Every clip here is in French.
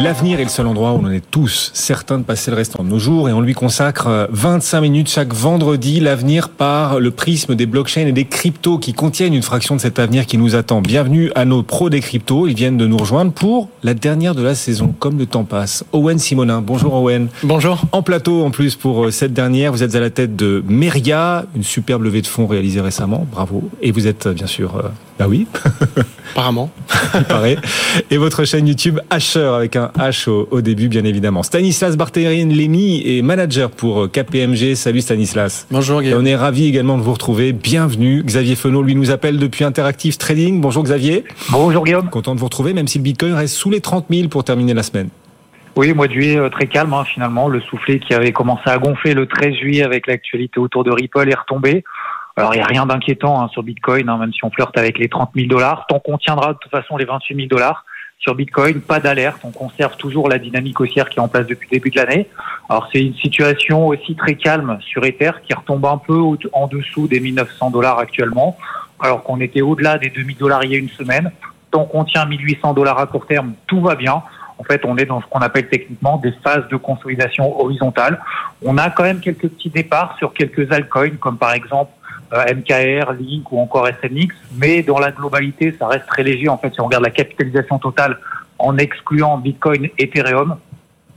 L'avenir est le seul endroit où on est tous certains de passer le restant de nos jours et on lui consacre 25 minutes chaque vendredi. L'avenir par le prisme des blockchains et des cryptos qui contiennent une fraction de cet avenir qui nous attend. Bienvenue à nos pros des cryptos. Ils viennent de nous rejoindre pour la dernière de la saison, comme le temps passe. Owen Simonin. Bonjour Owen. Bonjour. En plateau en plus pour euh, cette dernière, vous êtes à la tête de Meria, une superbe levée de fonds réalisée récemment. Bravo. Et vous êtes bien sûr, euh, bah oui. Apparemment. Il paraît. Et votre chaîne YouTube Asher avec un H au, début, bien évidemment. Stanislas Barthérin Lémy est manager pour KPMG. Salut Stanislas. Bonjour Guillaume. on est ravi également de vous retrouver. Bienvenue. Xavier Fenot, lui, nous appelle depuis Interactive Trading. Bonjour Xavier. Bonjour Guillaume. Content de vous retrouver, même si le Bitcoin reste sous les 30 000 pour terminer la semaine. Oui, mois de juillet euh, très calme hein, finalement. Le soufflet qui avait commencé à gonfler le 13 juillet avec l'actualité autour de Ripple est retombé. Alors, il n'y a rien d'inquiétant hein, sur Bitcoin, hein, même si on flirte avec les 30 000 dollars. Tant qu'on tiendra de toute façon les 28 000 dollars sur Bitcoin, pas d'alerte. On conserve toujours la dynamique haussière qui est en place depuis le début de l'année. Alors, c'est une situation aussi très calme sur Ether qui retombe un peu en dessous des 1900 dollars actuellement, alors qu'on était au-delà des 2000 dollars il y a une semaine. Tant qu'on tient 1800 dollars à court terme, tout va bien. En fait, on est dans ce qu'on appelle techniquement des phases de consolidation horizontale. On a quand même quelques petits départs sur quelques altcoins, comme par exemple MKR, Link ou encore SNX, mais dans la globalité, ça reste très léger. En fait, si on regarde la capitalisation totale en excluant Bitcoin, Ethereum,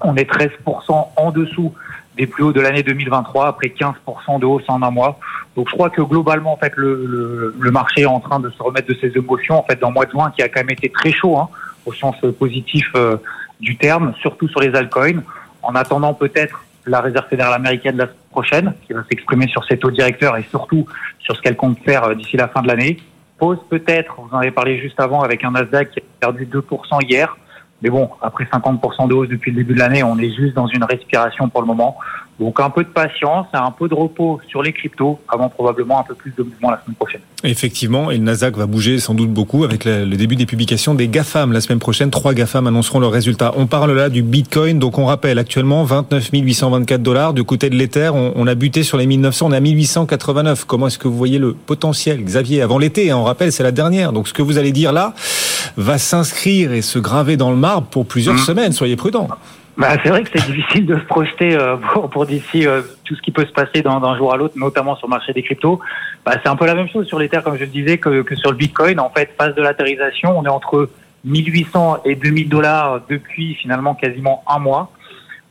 on est 13% en dessous des plus hauts de l'année 2023, après 15% de hausse en un mois. Donc je crois que globalement, en fait, le, le, marché est en train de se remettre de ses émotions. En fait, dans le mois de juin, qui a quand même été très chaud, hein, au sens positif euh, du terme, surtout sur les altcoins. En attendant peut-être la réserve fédérale américaine la prochaine, qui va s'exprimer sur ses taux directeurs et surtout sur ce qu'elle compte faire euh, d'ici la fin de l'année. Pose peut-être, vous en avez parlé juste avant, avec un Nasdaq qui a perdu 2% hier. Mais bon, après 50% de hausse depuis le début de l'année, on est juste dans une respiration pour le moment. Donc un peu de patience un peu de repos sur les cryptos avant probablement un peu plus de mouvement la semaine prochaine. Effectivement, et le Nasdaq va bouger sans doute beaucoup avec le début des publications des GAFAM. La semaine prochaine, trois GAFAM annonceront leurs résultats. On parle là du Bitcoin, donc on rappelle actuellement 29 824 dollars. Du côté de l'Ether, on, a buté sur les 1900, on est à 1889. Comment est-ce que vous voyez le potentiel, Xavier, avant l'été hein, On rappelle, c'est la dernière. Donc ce que vous allez dire là va s'inscrire et se graver dans le marbre pour plusieurs mmh. semaines. Soyez prudents. Bah, c'est vrai que c'est difficile de se projeter euh, pour, pour d'ici euh, tout ce qui peut se passer d'un jour à l'autre, notamment sur le marché des cryptos. Bah, c'est un peu la même chose sur les terres, comme je le disais, que, que sur le Bitcoin. En fait, phase de latérisation, on est entre 1800 et 2000 dollars depuis finalement quasiment un mois.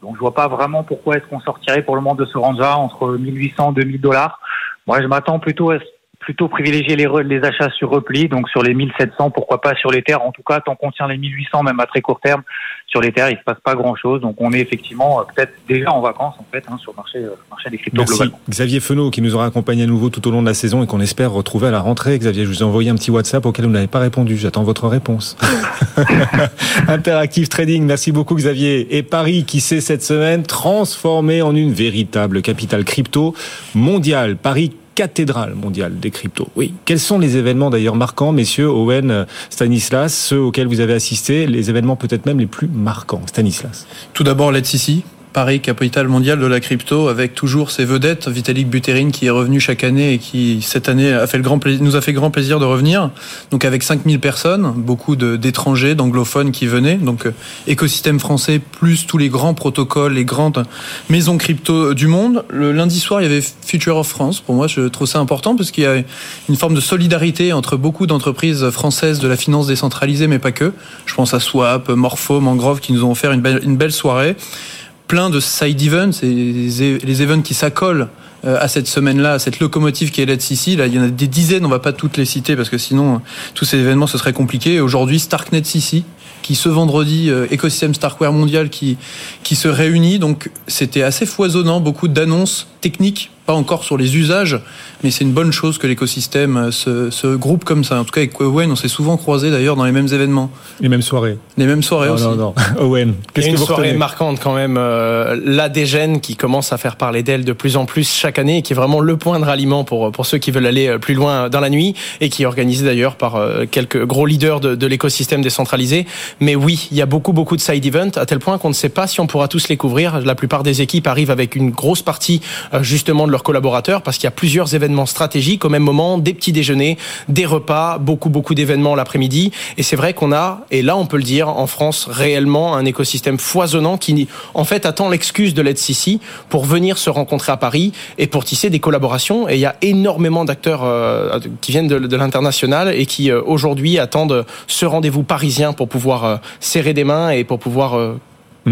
Donc je vois pas vraiment pourquoi est-ce qu'on sortirait pour le moment de ce range-là entre 1800 et 2000 dollars. Moi, je m'attends plutôt à plutôt privilégier les, les achats sur repli, donc sur les 1700, pourquoi pas sur les terres. En tout cas, tant qu'on tient les 1800, même à très court terme, sur les terres, il se passe pas grand-chose. Donc on est effectivement euh, peut-être déjà en vacances en fait hein, sur le marché, euh, marché des cryptos Merci. Xavier Fenot qui nous aura accompagné à nouveau tout au long de la saison et qu'on espère retrouver à la rentrée. Xavier, je vous ai envoyé un petit WhatsApp auquel vous n'avez pas répondu. J'attends votre réponse. Interactive Trading, merci beaucoup Xavier. Et Paris qui s'est cette semaine transformé en une véritable capitale crypto mondiale. Paris cathédrale mondiale des cryptos. Oui. Quels sont les événements d'ailleurs marquants, messieurs Owen, Stanislas, ceux auxquels vous avez assisté, les événements peut-être même les plus marquants Stanislas? Tout d'abord, Let's Paris, capitale mondiale de la crypto, avec toujours ses vedettes, Vitalik Buterin qui est revenu chaque année et qui cette année a fait le grand plaisir, nous a fait grand plaisir de revenir. Donc avec 5000 personnes, beaucoup d'étrangers, d'anglophones qui venaient. Donc euh, écosystème français plus tous les grands protocoles, les grandes maisons crypto du monde. Le lundi soir, il y avait Future of France. Pour moi, je trouve ça important parce qu'il y a une forme de solidarité entre beaucoup d'entreprises françaises de la finance décentralisée, mais pas que. Je pense à Swap, Morpho, Mangrove qui nous ont offert une belle, une belle soirée plein de side events, et les events qui s'accolent euh, à cette semaine-là, à cette locomotive qui est Let's ici. Là, il y en a des dizaines, on va pas toutes les citer parce que sinon tous ces événements ce serait compliqué. Aujourd'hui, Starknet CC, qui ce vendredi euh, écosystème Starkware mondial qui qui se réunit. Donc c'était assez foisonnant, beaucoup d'annonces techniques pas encore sur les usages, mais c'est une bonne chose que l'écosystème euh, se, se, groupe comme ça. En tout cas, avec Owen, on s'est souvent croisé d'ailleurs dans les mêmes événements. Les mêmes soirées. Les mêmes soirées aussi. Non, non. Owen, qu'est-ce que une soirée marquante quand même, euh, l'ADGEN qui commence à faire parler d'elle de plus en plus chaque année et qui est vraiment le point de ralliement pour, pour ceux qui veulent aller euh, plus loin dans la nuit et qui est organisé d'ailleurs par euh, quelques gros leaders de, de l'écosystème décentralisé. Mais oui, il y a beaucoup, beaucoup de side events à tel point qu'on ne sait pas si on pourra tous les couvrir. La plupart des équipes arrivent avec une grosse partie justement de leurs collaborateurs parce qu'il y a plusieurs événements stratégiques au même moment, des petits déjeuners, des repas, beaucoup beaucoup d'événements l'après-midi. Et c'est vrai qu'on a, et là on peut le dire, en France réellement un écosystème foisonnant qui en fait attend l'excuse de l'EDCC pour venir se rencontrer à Paris et pour tisser des collaborations. Et il y a énormément d'acteurs euh, qui viennent de, de l'international et qui euh, aujourd'hui attendent ce rendez-vous parisien pour pouvoir euh, serrer des mains et pour pouvoir.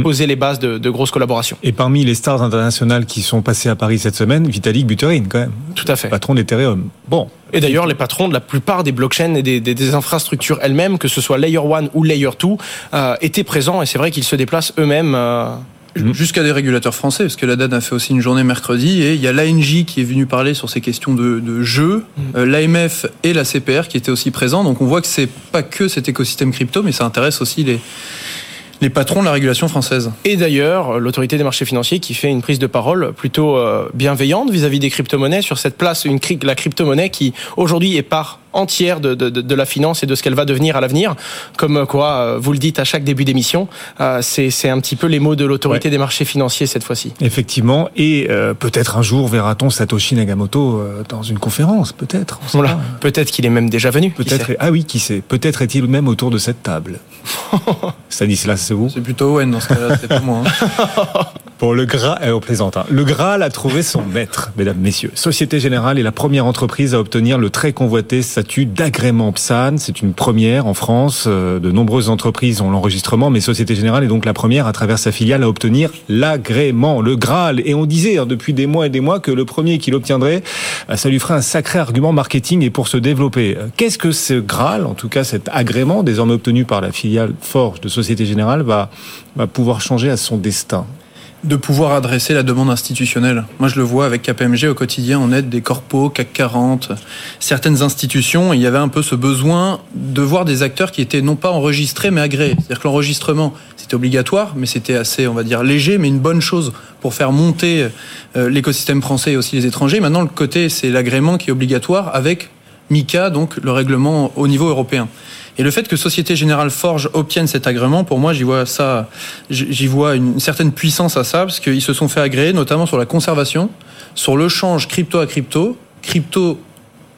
Poser les bases de, de grosses collaborations. Et parmi les stars internationales qui sont passées à Paris cette semaine, Vitalik Buterin, quand même. Tout à fait. Patron d'Ethereum. Bon. Et d'ailleurs, les patrons de la plupart des blockchains et des, des, des infrastructures elles-mêmes, que ce soit Layer 1 ou Layer 2, euh, étaient présents et c'est vrai qu'ils se déplacent eux-mêmes. Euh, Jusqu'à des régulateurs français, parce que la DAN a fait aussi une journée mercredi, et il y a l'ANJ qui est venu parler sur ces questions de, de jeu, euh, l'AMF et la CPR qui étaient aussi présents. Donc on voit que c'est pas que cet écosystème crypto, mais ça intéresse aussi les, les patrons de la régulation française. Et d'ailleurs, l'autorité des marchés financiers qui fait une prise de parole plutôt euh, bienveillante vis-à-vis des crypto-monnaies sur cette place, la crypto-monnaie qui aujourd'hui est part entière de, de, de la finance et de ce qu'elle va devenir à l'avenir. Comme quoi, euh, vous le dites à chaque début d'émission, euh, c'est c'est un petit peu les mots de l'autorité Ouais. des marchés financiers cette fois-ci. Effectivement. Et euh, peut-être un jour verra-t-on Satoshi Nakamoto euh, dans une conférence. Peut-être. Voilà. Peut-être qu'il est même déjà venu. Peut-être. Ah oui, qui sait. Peut-être est-il même autour de cette table. Stanislas, c'est vous? C'est plutôt Owen dans ce cas-là, c'est pas moi. hein. Pour le Graal, euh, on plaisante, hein. Le Graal a trouvé son maître, mesdames, messieurs. Société Générale est la première entreprise à obtenir le très convoité statut d'agrément PSAN. C'est une première en France. Euh, De nombreuses entreprises ont l'enregistrement, mais Société Générale est donc la première à travers sa filiale à obtenir l'agrément, le Graal. Et on disait hein, depuis des mois et des mois que le premier qui l'obtiendrait, euh, ça lui ferait un sacré argument marketing et pour se développer. Euh, Qu'est-ce que ce Graal, en tout cas cet agrément désormais obtenu par la filiale Forge de Société Générale, va, va pouvoir changer à son destin? De pouvoir adresser la demande institutionnelle. Moi, je le vois avec KPMG au quotidien, on aide des corpos, CAC 40, certaines institutions. Il y avait un peu ce besoin de voir des acteurs qui étaient non pas enregistrés, mais agréés. C'est-à-dire que l'enregistrement, c'était obligatoire, mais c'était assez, on va dire, léger, mais une bonne chose pour faire monter euh, l'écosystème français et aussi les étrangers. Maintenant, le côté, c'est l'agrément qui est obligatoire avec MICA, donc le règlement au niveau européen. Et le fait que Société Générale Forge obtienne cet agrément, pour moi, j'y vois ça, j'y vois une certaine puissance à ça, parce qu'ils se sont fait agréer, notamment sur la conservation, sur le change crypto à crypto, crypto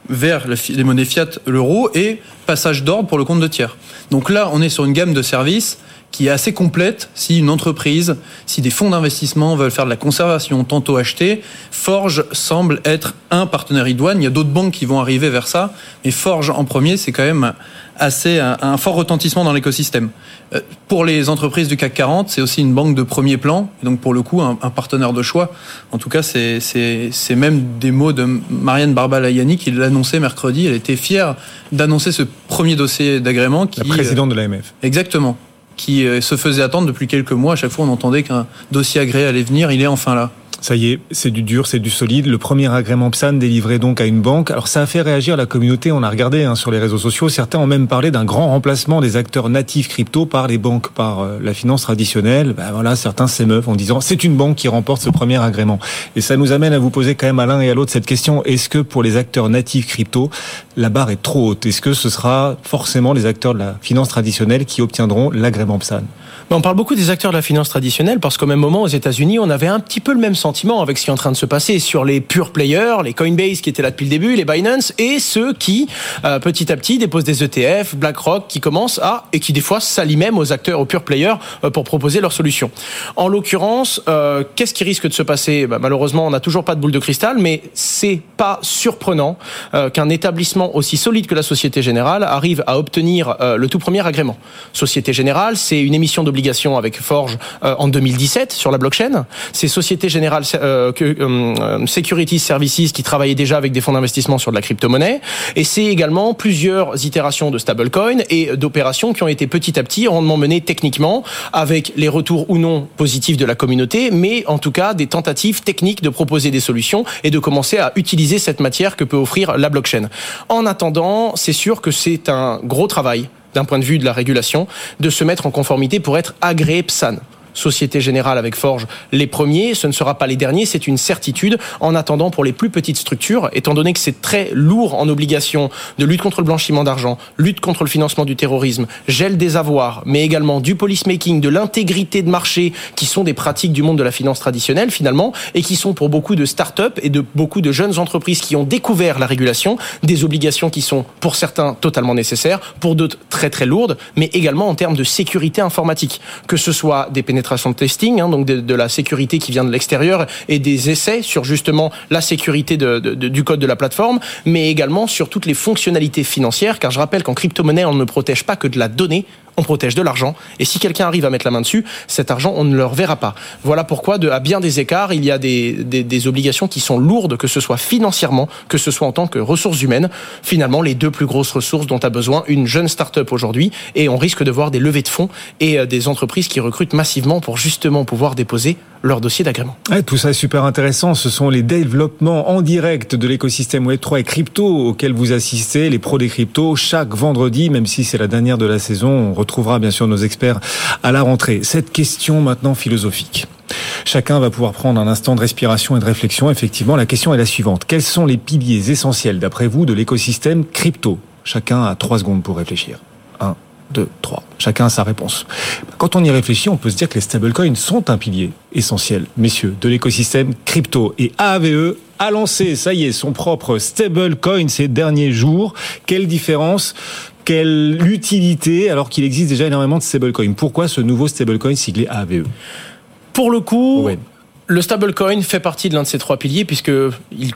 vers les monnaies fiat, l'euro, et passage d'ordre pour le compte de tiers. Donc là, on est sur une gamme de services qui est assez complète si une entreprise, si des fonds d'investissement veulent faire de la conservation, tantôt acheter, Forge semble être un partenaire idoine. Il y a d'autres banques qui vont arriver vers ça, mais Forge en premier, c'est quand même assez un, un fort retentissement dans l'écosystème. Euh, Pour les entreprises du CAC 40, c'est aussi une banque de premier plan, et donc pour le coup un, un partenaire de choix. En tout cas, c'est c'est c'est même des mots de Marianne Barbalayani qui l'annonçait mercredi. Elle était fière d'annoncer ce premier dossier d'agrément qui La présidente de l'AMF. Exactement. Qui euh, se faisait attendre depuis quelques mois. À chaque fois, on entendait qu'un dossier agréé allait venir. Il est enfin là. Ça y est, c'est du dur, c'est du solide. Le premier agrément PSAN délivré donc à une banque. Alors ça a fait réagir la communauté. On a regardé hein, sur les réseaux sociaux. Certains ont même parlé d'un grand remplacement des acteurs natifs crypto par les banques, par euh, la finance traditionnelle. Ben voilà, certains s'émeuvent en disant c'est une banque qui remporte ce premier agrément. Et ça nous amène à vous poser quand même à l'un et à l'autre cette question est-ce que pour les acteurs natifs crypto, la barre est trop haute? Est-ce que ce sera forcément les acteurs de la finance traditionnelle qui obtiendront l'agrément PSAN? Mais on parle beaucoup des acteurs de la finance traditionnelle parce qu'au même moment, aux États-Unis, on avait un petit peu le même sentiment avec ce qui est en train de se passer sur les pure players, les Coinbase qui étaient là depuis le début, les Binance et ceux qui, euh, petit à petit, déposent des ETF, BlackRock qui commencent à et qui des fois s'allient même aux acteurs, aux pure players euh, pour proposer leurs solutions. En l'occurrence, euh, qu'est-ce qui risque de se passer? Bah, Malheureusement, on n'a toujours pas de boule de cristal, mais c'est pas surprenant euh, qu'un établissement aussi solide que la Société Générale arrive à obtenir euh, le tout premier agrément. Société Générale, c'est une émission d'obligation avec Forge euh, en 2017 sur la blockchain. C'est Société Générale euh, que, euh, Securities Services qui travaillait déjà avec des fonds d'investissement sur de la crypto-monnaie. Et c'est également plusieurs itérations de stablecoin et d'opérations qui ont été petit à petit rondement menées techniquement avec les retours ou non positifs de la communauté, mais en tout cas des tentatives techniques de proposer des solutions et de commencer à utiliser cette matière que peut offrir la blockchain. En attendant, c'est sûr que c'est un gros travail d'un point de vue de la régulation, de se mettre en conformité pour être agréé PSAN. Société Générale avec Forge les premiers, ce ne sera pas les derniers, c'est une certitude. En attendant, pour les plus petites structures, étant donné que c'est très lourd en obligation de lutte contre le blanchiment d'argent, lutte contre le financement du terrorisme, gel des avoirs, mais également du policymaking, de l'intégrité de marché, qui sont des pratiques du monde de la finance traditionnelle finalement, et qui sont pour beaucoup de start-up et de beaucoup de jeunes entreprises qui ont découvert la régulation, des obligations qui sont pour certains totalement nécessaires, pour d'autres très très lourdes, mais également en termes de sécurité informatique, que ce soit des pénétrations de testing, hein, donc de, la sécurité qui vient de l'extérieur et des essais sur justement la sécurité du code de la plateforme, mais également sur toutes les fonctionnalités financières, car je rappelle qu'en crypto-monnaie, on ne protège pas que de la donnée, on protège de l'argent. Et si quelqu'un arrive à mettre la main dessus, cet argent, on ne le reverra pas. Voilà pourquoi, à bien des écarts, il y a des, des, obligations qui sont lourdes, que ce soit financièrement, que ce soit en tant que ressources humaines. Finalement, les deux plus grosses ressources dont a besoin une jeune start-up aujourd'hui. Et on risque de voir des levées de fonds et euh, des entreprises qui recrutent massivement pour justement pouvoir déposer leur dossier d'agrément. tout ça est super intéressant. Ce sont les développements en direct de l'écosystème Web3 et crypto auxquels vous assistez, les pros des cryptos, chaque vendredi, même si c'est la dernière de la saison. On retrouvera bien sûr nos experts à la rentrée. Cette question maintenant philosophique. Chacun va pouvoir prendre un instant de respiration et de réflexion. Effectivement, la question est la suivante. Quels sont les piliers essentiels, d'après vous, de l'écosystème crypto? Chacun a trois secondes pour réfléchir. Un, 2, 3. Chacun a sa réponse. Quand on y réfléchit, on peut se dire que les stablecoins sont un pilier essentiel, messieurs, de l'écosystème crypto. Et AAVE a lancé, ça y est, son propre stablecoin ces derniers jours. Quelle différence quelle utilité alors qu'il existe déjà énormément de stablecoins? Pourquoi ce nouveau stablecoin siglé AAVE Pour le coup, le stablecoin fait partie de l'un de ces trois piliers puisque il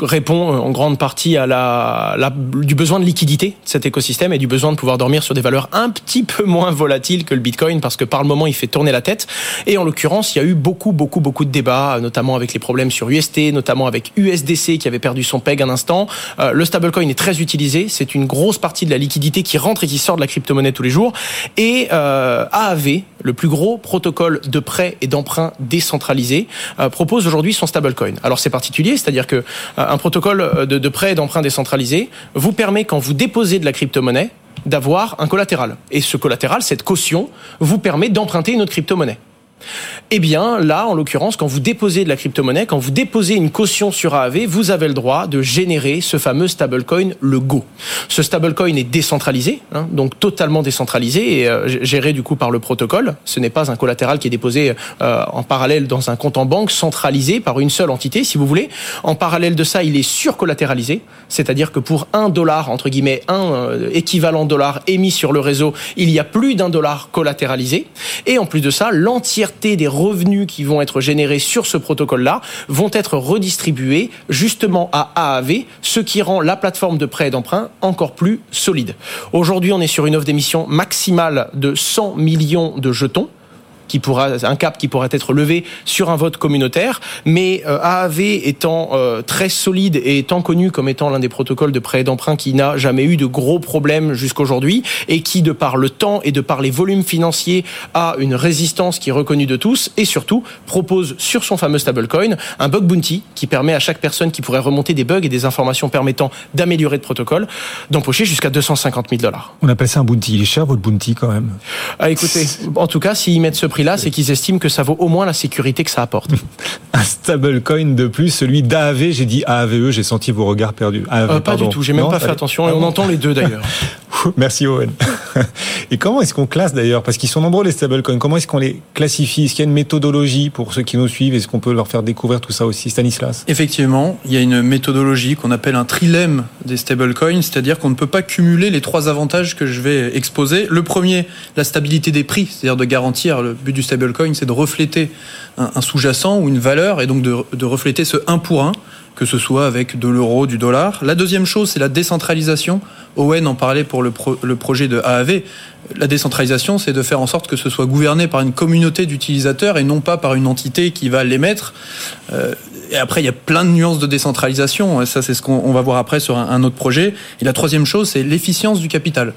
répond euh, en grande partie à la, la, du besoin de liquidité de cet écosystème et du besoin de pouvoir dormir sur des valeurs un petit peu moins volatiles que le Bitcoin parce que par le moment il fait tourner la tête. Et en l'occurrence, il y a eu beaucoup, beaucoup, beaucoup de débats, notamment avec les problèmes sur UST, notamment avec USDC qui avait perdu son peg un instant. Euh, le stablecoin est très utilisé. C'est une grosse partie de la liquidité qui rentre et qui sort de la crypto-monnaie tous les jours. Et euh, AAV, le plus gros protocole de prêt et d'emprunt décentralisé, euh, propose aujourd'hui son stablecoin. Alors c'est particulier, c'est-à-dire que un protocole euh, de, de prêt et d'emprunt décentralisé vous permet, quand vous déposez de la crypto-monnaie, d'avoir un collatéral. Et ce collatéral, cette caution, vous permet d'emprunter une autre crypto-monnaie. Eh bien, là, en l'occurrence, quand vous déposez de la crypto-monnaie, quand vous déposez une caution sur AAV, vous avez le droit de générer ce fameux stablecoin, le Go. Ce stablecoin est décentralisé, hein, donc totalement décentralisé et euh, géré du coup par le protocole. Ce n'est pas un collatéral qui est déposé euh, en parallèle dans un compte en banque centralisé par une seule entité, si vous voulez. En parallèle de ça, il est surcollatéralisé, c'est-à-dire que pour un dollar, entre guillemets, un euh, équivalent dollar émis sur le réseau, il y a plus d'un dollar collatéralisé. Et en plus de ça, des revenus qui vont être générés sur ce protocole-là vont être redistribués justement à AAV, ce qui rend la plateforme de prêt et d'emprunt encore plus solide. Aujourd'hui, on est sur une offre d'émission maximale de 100 millions de jetons qui pourra, un cap qui pourrait être levé sur un vote communautaire. Mais euh, AAV étant euh, très solide et étant connu comme étant l'un des protocoles de prêt d'emprunt qui n'a jamais eu de gros problèmes jusqu'aujourd'hui et qui, de par le temps et de par les volumes financiers, a une résistance qui est reconnue de tous et surtout propose sur son fameux stablecoin un bug bounty qui permet à chaque personne qui pourrait remonter des bugs et des informations permettant d'améliorer le protocole d'empocher jusqu'à 250 000 dollars. On appelle ça un bounty. Il est cher votre bounty quand même. Ah, écoutez, en tout cas, s'ils mettent ce prix là c'est qu'ils estiment que ça vaut au moins la sécurité que ça apporte. Un stablecoin de plus, celui d'AAV, j'ai dit AAVE, j'ai senti vos regards perdus. Euh, pas du tout, j'ai même pas fait attention et on entend les deux d'ailleurs. Merci Owen. Et comment est-ce qu'on classe d'ailleurs? Parce qu'ils sont nombreux les stablecoins. Comment est-ce qu'on les classifie? Est-ce qu'il y a une méthodologie pour ceux qui nous suivent? Est-ce qu'on peut leur faire découvrir tout ça aussi? Stanislas? Effectivement, il y a une méthodologie qu'on appelle un trilemme des stablecoins, c'est-à-dire qu'on ne peut pas cumuler les trois avantages que je vais exposer. Le premier, la stabilité des prix, c'est-à-dire de garantir, le but du stablecoin, c'est de refléter un, sous-jacent ou une valeur et donc de, refléter ce 1 pour 1 que ce soit avec de l'euro, du dollar. La deuxième chose, c'est la décentralisation. Owen en parlait pour le, le projet de AAV. La décentralisation, c'est de faire en sorte que ce soit gouverné par une communauté d'utilisateurs et non pas par une entité qui va l'émettre. Euh, et après, il y a plein de nuances de décentralisation. Ça, c'est ce qu'on va voir après sur un, autre projet. Et la troisième chose, c'est l'efficience du capital.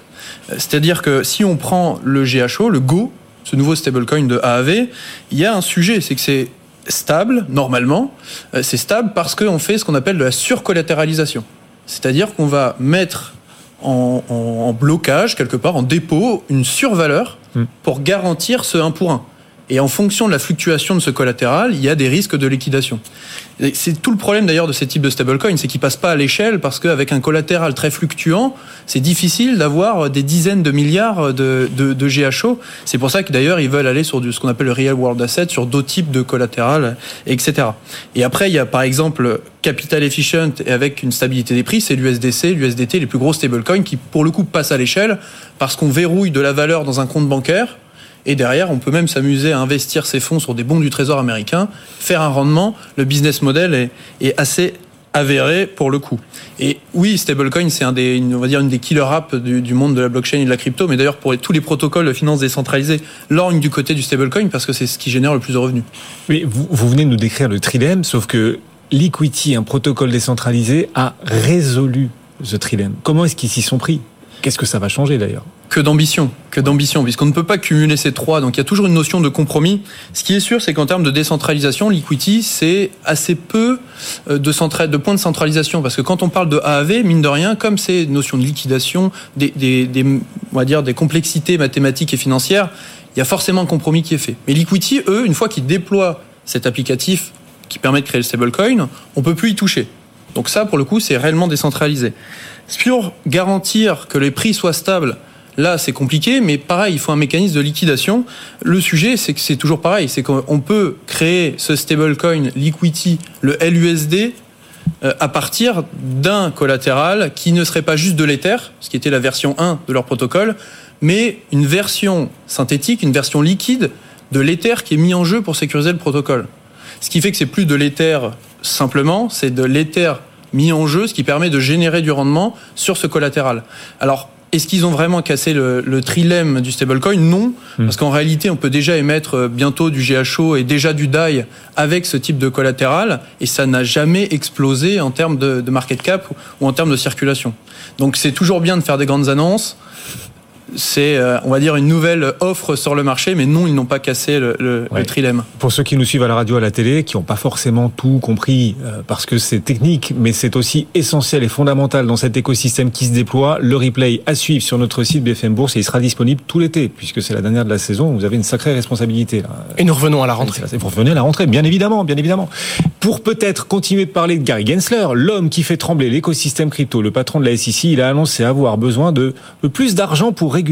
Euh, c'est-à-dire que si on prend le GHO, le Go, ce nouveau stablecoin de AAV, il y a un sujet, c'est que c'est stable, normalement. Euh, c'est stable parce qu'on fait ce qu'on appelle de la surcollatéralisation. C'est-à-dire qu'on va mettre en, blocage, quelque part, en dépôt, une survaleur hmm. pour garantir ce 1 pour 1. Et en fonction de la fluctuation de ce collatéral, il y a des risques de liquidation. C'est tout le problème d'ailleurs de ces types de stablecoins, c'est qu'ils passent pas à l'échelle parce qu'avec un collatéral très fluctuant, c'est difficile d'avoir des dizaines de milliards de, de, GHO. C'est pour ça que d'ailleurs ils veulent aller sur du, ce qu'on appelle le real world asset, sur d'autres types de collatéral, etc. Et après, il y a par exemple capital efficient et avec une stabilité des prix, c'est l'USDC, l'USDT, les plus gros stablecoins qui pour le coup passent à l'échelle parce qu'on verrouille de la valeur dans un compte bancaire et derrière, on peut même s'amuser à investir ses fonds sur des bons du Trésor américain, faire un rendement. Le business model est, assez avéré pour le coup. Et oui, stablecoin, c'est une des killer apps du, monde de la blockchain et de la crypto, mais d'ailleurs pour tous les protocoles de finance décentralisée, lorgne du côté du stablecoin parce que c'est ce qui génère le plus de revenus. Mais vous, venez de nous décrire le trilemme, sauf que Liquidity, un protocole décentralisé, a résolu ce trilemme. Comment est-ce qu'ils s'y sont pris? Qu'est-ce que ça va changer d'ailleurs? Que d'ambition, que d'ambition, puisqu'on ne peut pas cumuler ces trois. Donc il y a toujours une notion de compromis. Ce qui est sûr, c'est qu'en termes de décentralisation, l'equity, c'est assez peu de, de points de centralisation, parce que quand on parle de AAV, mine de rien, comme c'est une notion de liquidation, des, on va dire des complexités mathématiques et financières, il y a forcément un compromis qui est fait. Mais l'equity, eux, une fois qu'ils déploient cet applicatif qui permet de créer le stablecoin, on peut plus y toucher. Donc ça, pour le coup, c'est réellement décentralisé. Pour garantir que les prix soient stables, Là, c'est compliqué, mais pareil, il faut un mécanisme de liquidation. Le sujet, c'est que c'est toujours pareil, c'est qu'on peut créer ce stablecoin Liquidity, le LUSD, à partir d'un collatéral qui ne serait pas juste de l'Ether, ce qui était la version 1 de leur protocole, mais une version synthétique, une version liquide de l'Ether qui est mis en jeu pour sécuriser le protocole. Ce qui fait que c'est plus de l'Ether simplement, c'est de l'Ether mis en jeu, ce qui permet de générer du rendement sur ce collatéral. Alors, est-ce qu'ils ont vraiment cassé le, le trilemme du stablecoin Non, mmh. parce qu'en réalité, on peut déjà émettre bientôt du GHO et déjà du DAI avec ce type de collatéral, et ça n'a jamais explosé en termes de, de market cap ou en termes de circulation. Donc c'est toujours bien de faire des grandes annonces, c'est, on va dire, une nouvelle offre sur le marché, mais non, ils n'ont pas cassé le, le, ouais. le, trilemme. Pour ceux qui nous suivent à la radio, à la télé, qui n'ont pas forcément tout compris, euh, parce que c'est technique, mais c'est aussi essentiel et fondamental dans cet écosystème qui se déploie, le replay à suivre sur notre site BFM Bourse et il sera disponible tout l'été, puisque c'est la dernière de la saison. Vous avez une sacrée responsabilité. Là. Et nous revenons à la rentrée. Vous revenez à la rentrée, bien évidemment, bien évidemment. Pour peut-être continuer de parler de Gary Gensler, l'homme qui fait trembler l'écosystème crypto, le patron de la SEC, il a annoncé avoir besoin de plus d'argent pour réguler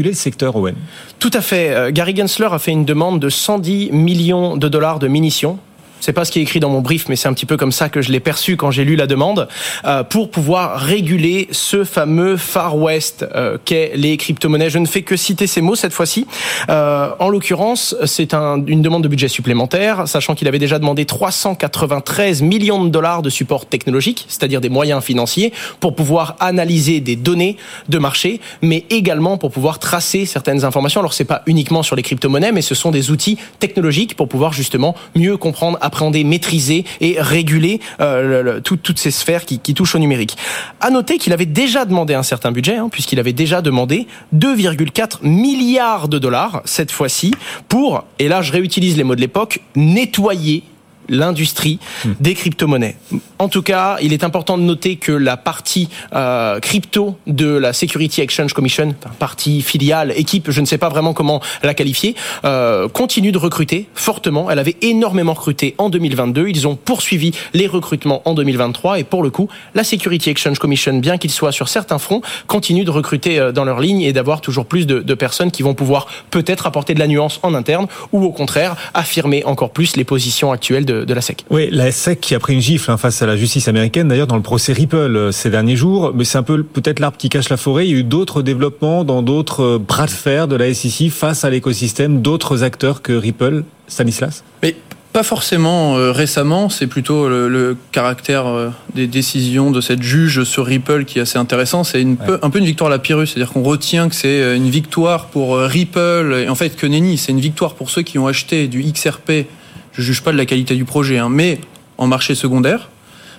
Tout à fait. Gary Gensler a fait une demande de 110 millions de dollars de munitions c'est pas ce qui est écrit dans mon brief, mais c'est un petit peu comme ça que je l'ai perçu quand j'ai lu la demande, euh, pour pouvoir réguler ce fameux Far West euh, qu'est les crypto-monnaies. Je ne fais que citer ces mots cette fois-ci. Euh, en l'occurrence, c'est un, une demande de budget supplémentaire, sachant qu'il avait déjà demandé 393 millions de dollars de support technologique, c'est-à-dire des moyens financiers, pour pouvoir analyser des données de marché, mais également pour pouvoir tracer certaines informations. Alors c'est pas uniquement sur les crypto-monnaies, mais ce sont des outils technologiques pour pouvoir justement mieux comprendre appréhender, maîtriser et réguler euh, toutes ces sphères qui, qui, touchent au numérique. À noter qu'il avait déjà demandé un certain budget, hein, puisqu'il avait déjà demandé 2,4 milliards de dollars cette fois-ci pour, et là je réutilise les mots de l'époque, nettoyer l'industrie des crypto-monnaies. En tout cas, il est important de noter que la partie euh, crypto de la Security Exchange Commission, partie filiale, équipe, je ne sais pas vraiment comment la qualifier, euh, continue de recruter fortement. Elle avait énormément recruté en 2022. Ils ont poursuivi les recrutements en 2023 et pour le coup, la Security Exchange Commission, bien qu'il soit sur certains fronts, continue de recruter euh, dans leur ligne et d'avoir toujours plus de, de personnes qui vont pouvoir peut-être apporter de la nuance en interne ou au contraire affirmer encore plus les positions actuelles de, de la SEC. Oui, la SEC qui a pris une gifle hein, face à la justice américaine, d'ailleurs dans le procès Ripple euh, ces derniers jours, mais c'est un peu peut-être l'arbre qui cache la forêt. Il y a eu d'autres développements dans d'autres euh, bras de fer de la SEC face à l'écosystème, d'autres acteurs que Ripple. Stanislas? Mais pas forcément euh, récemment, c'est plutôt le, le caractère euh, des décisions de cette juge sur Ripple qui est assez intéressant. C'est une ouais. peu, un peu une victoire à la Pyrrhus, c'est-à-dire qu'on retient que c'est une victoire pour Ripple, et en fait que nenni, c'est une victoire pour ceux qui ont acheté du XRP je juge pas de la qualité du projet, hein, mais en marché secondaire.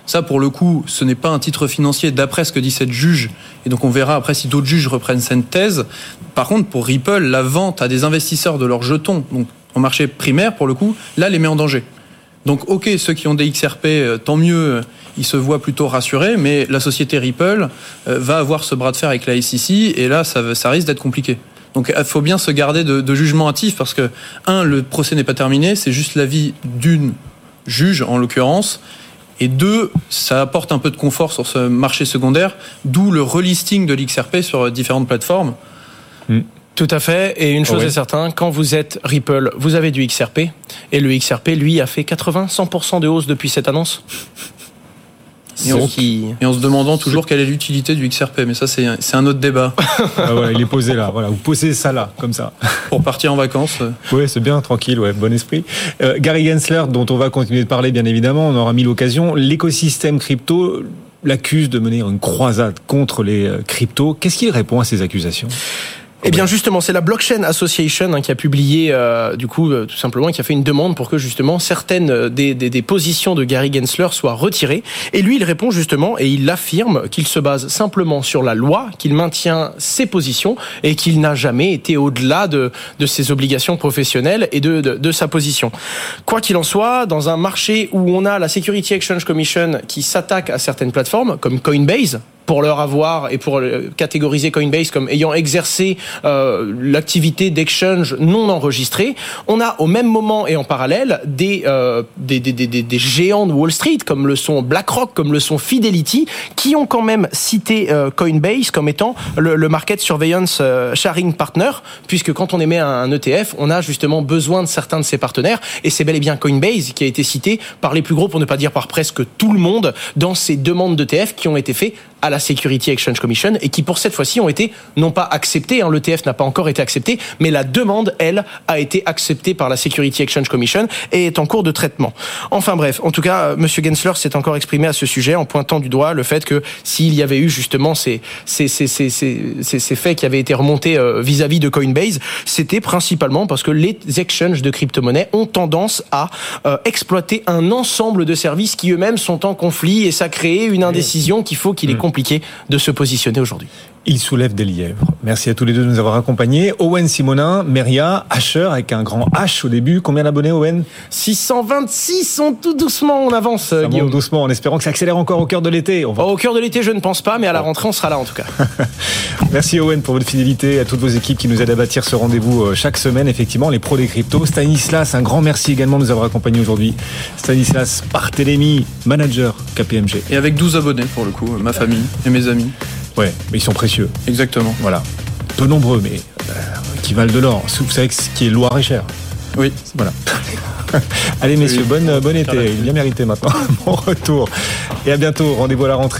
Ça, pour le coup, ce n'est pas un titre financier d'après ce que dit cette juge. Et donc, on verra après si d'autres juges reprennent cette thèse. Par contre, pour Ripple, la vente à des investisseurs de leurs jetons, donc en marché primaire, pour le coup, là, les met en danger. Donc, ok, ceux qui ont des XRP, tant mieux, ils se voient plutôt rassurés, mais la société Ripple va avoir ce bras de fer avec la SEC, et là, ça risque d'être compliqué. Donc il faut bien se garder de, de jugement hâtif parce que, un, le procès n'est pas terminé, c'est juste l'avis d'une juge en l'occurrence. Et deux, ça apporte un peu de confort sur ce marché secondaire, d'où le relisting de l'XRP sur différentes plateformes. Tout à fait. Et une chose est certaine, quand vous êtes Ripple, vous avez du XRP. Et le XRP, lui, a fait 80-100% de hausse depuis cette annonce. Et on, Ce qui- et en se demandant toujours quelle est l'utilité du XRP. Mais ça, c'est un- autre débat. Ah, voilà, il est posé là. Voilà, vous posez ça là, comme ça. Pour partir en vacances, Oui, c'est bien, tranquille, ouais, bon esprit. Euh, Gary Gensler, dont on va continuer de parler, bien évidemment, on aura mis l'occasion. L'écosystème crypto l'accuse de mener une croisade contre les euh, cryptos. Qu'est-ce qu'il répond à ces accusations? Eh bien justement, c'est la Blockchain Association hein, qui a publié, euh, du coup, euh, tout simplement, qui a fait une demande pour que justement certaines euh, des, des, des positions de Gary Gensler soient retirées. Et lui, il répond justement et il affirme qu'il se base simplement sur la loi, qu'il maintient ses positions et qu'il n'a jamais été au-delà de, de ses obligations professionnelles et de, de, de sa position. Quoi qu'il en soit, dans un marché où on a la Security Exchange Commission qui s'attaque à certaines plateformes comme Coinbase, pour leur avoir et pour euh, catégoriser Coinbase comme ayant exercé euh, l'activité d'exchange non enregistrée, on a au même moment et en parallèle des, euh, des, des, des, des- géants de Wall Street comme le sont BlackRock, comme le sont Fidelity, qui ont quand même cité euh, Coinbase comme étant le, le market surveillance euh, sharing partner, puisque quand on émet un, un ETF, on a justement besoin de certains de ses partenaires, et c'est bel et bien Coinbase qui a été cité par les plus gros, pour ne pas dire par presque tout le monde, dans ces demandes d'ETF qui ont été faites à la Security Exchange Commission et qui pour cette fois-ci ont été non pas acceptés, hein, l'ETF n'a pas encore été accepté, mais la demande, elle, a été acceptée par la Security Exchange Commission et est en cours de traitement. Enfin bref, en tout cas, euh, Monsieur Gensler s'est encore exprimé à ce sujet en pointant du doigt le fait que s'il y avait eu justement ces, ces, ces, ces, ces, ces- faits qui avaient été remontés euh, vis-à-vis de Coinbase, c'était principalement parce que les exchanges de crypto-monnaies ont tendance à euh, exploiter un ensemble de services qui eux-mêmes sont en conflit et ça crée une indécision qu'il faut qu'il est compliqué de se positionner aujourd'hui. Il soulève des lièvres. Merci à tous les deux de nous avoir accompagnés. Owen Simonin, Meria, Asher avec un grand H au début. Combien d'abonnés, Owen? 626, on tout doucement, on avance, Ça Guillaume. doucement en espérant que ça accélère encore au cœur de l'été. On va- au cœur de l'été, je ne pense pas, mais à la rentrée, on sera là en tout cas. Merci Owen pour votre fidélité, à toutes vos équipes qui nous aident à bâtir ce rendez-vous euh, chaque semaine, effectivement, les pros des cryptos. Stanislas, un grand merci également de nous avoir accompagnés aujourd'hui. Stanislas Barthélémy, manager KPMG. et avec 12 abonnés pour le coup, ma famille et mes amis. Ouais, mais ils sont précieux. Exactement. Voilà. Peu nombreux, mais euh, qui valent de l'or. Vous savez que ce qui est Loire est cher. Oui. Voilà. Allez messieurs, bonne, bon été. Bien mérité maintenant. Bon retour. Et à bientôt. Rendez-vous à la rentrée.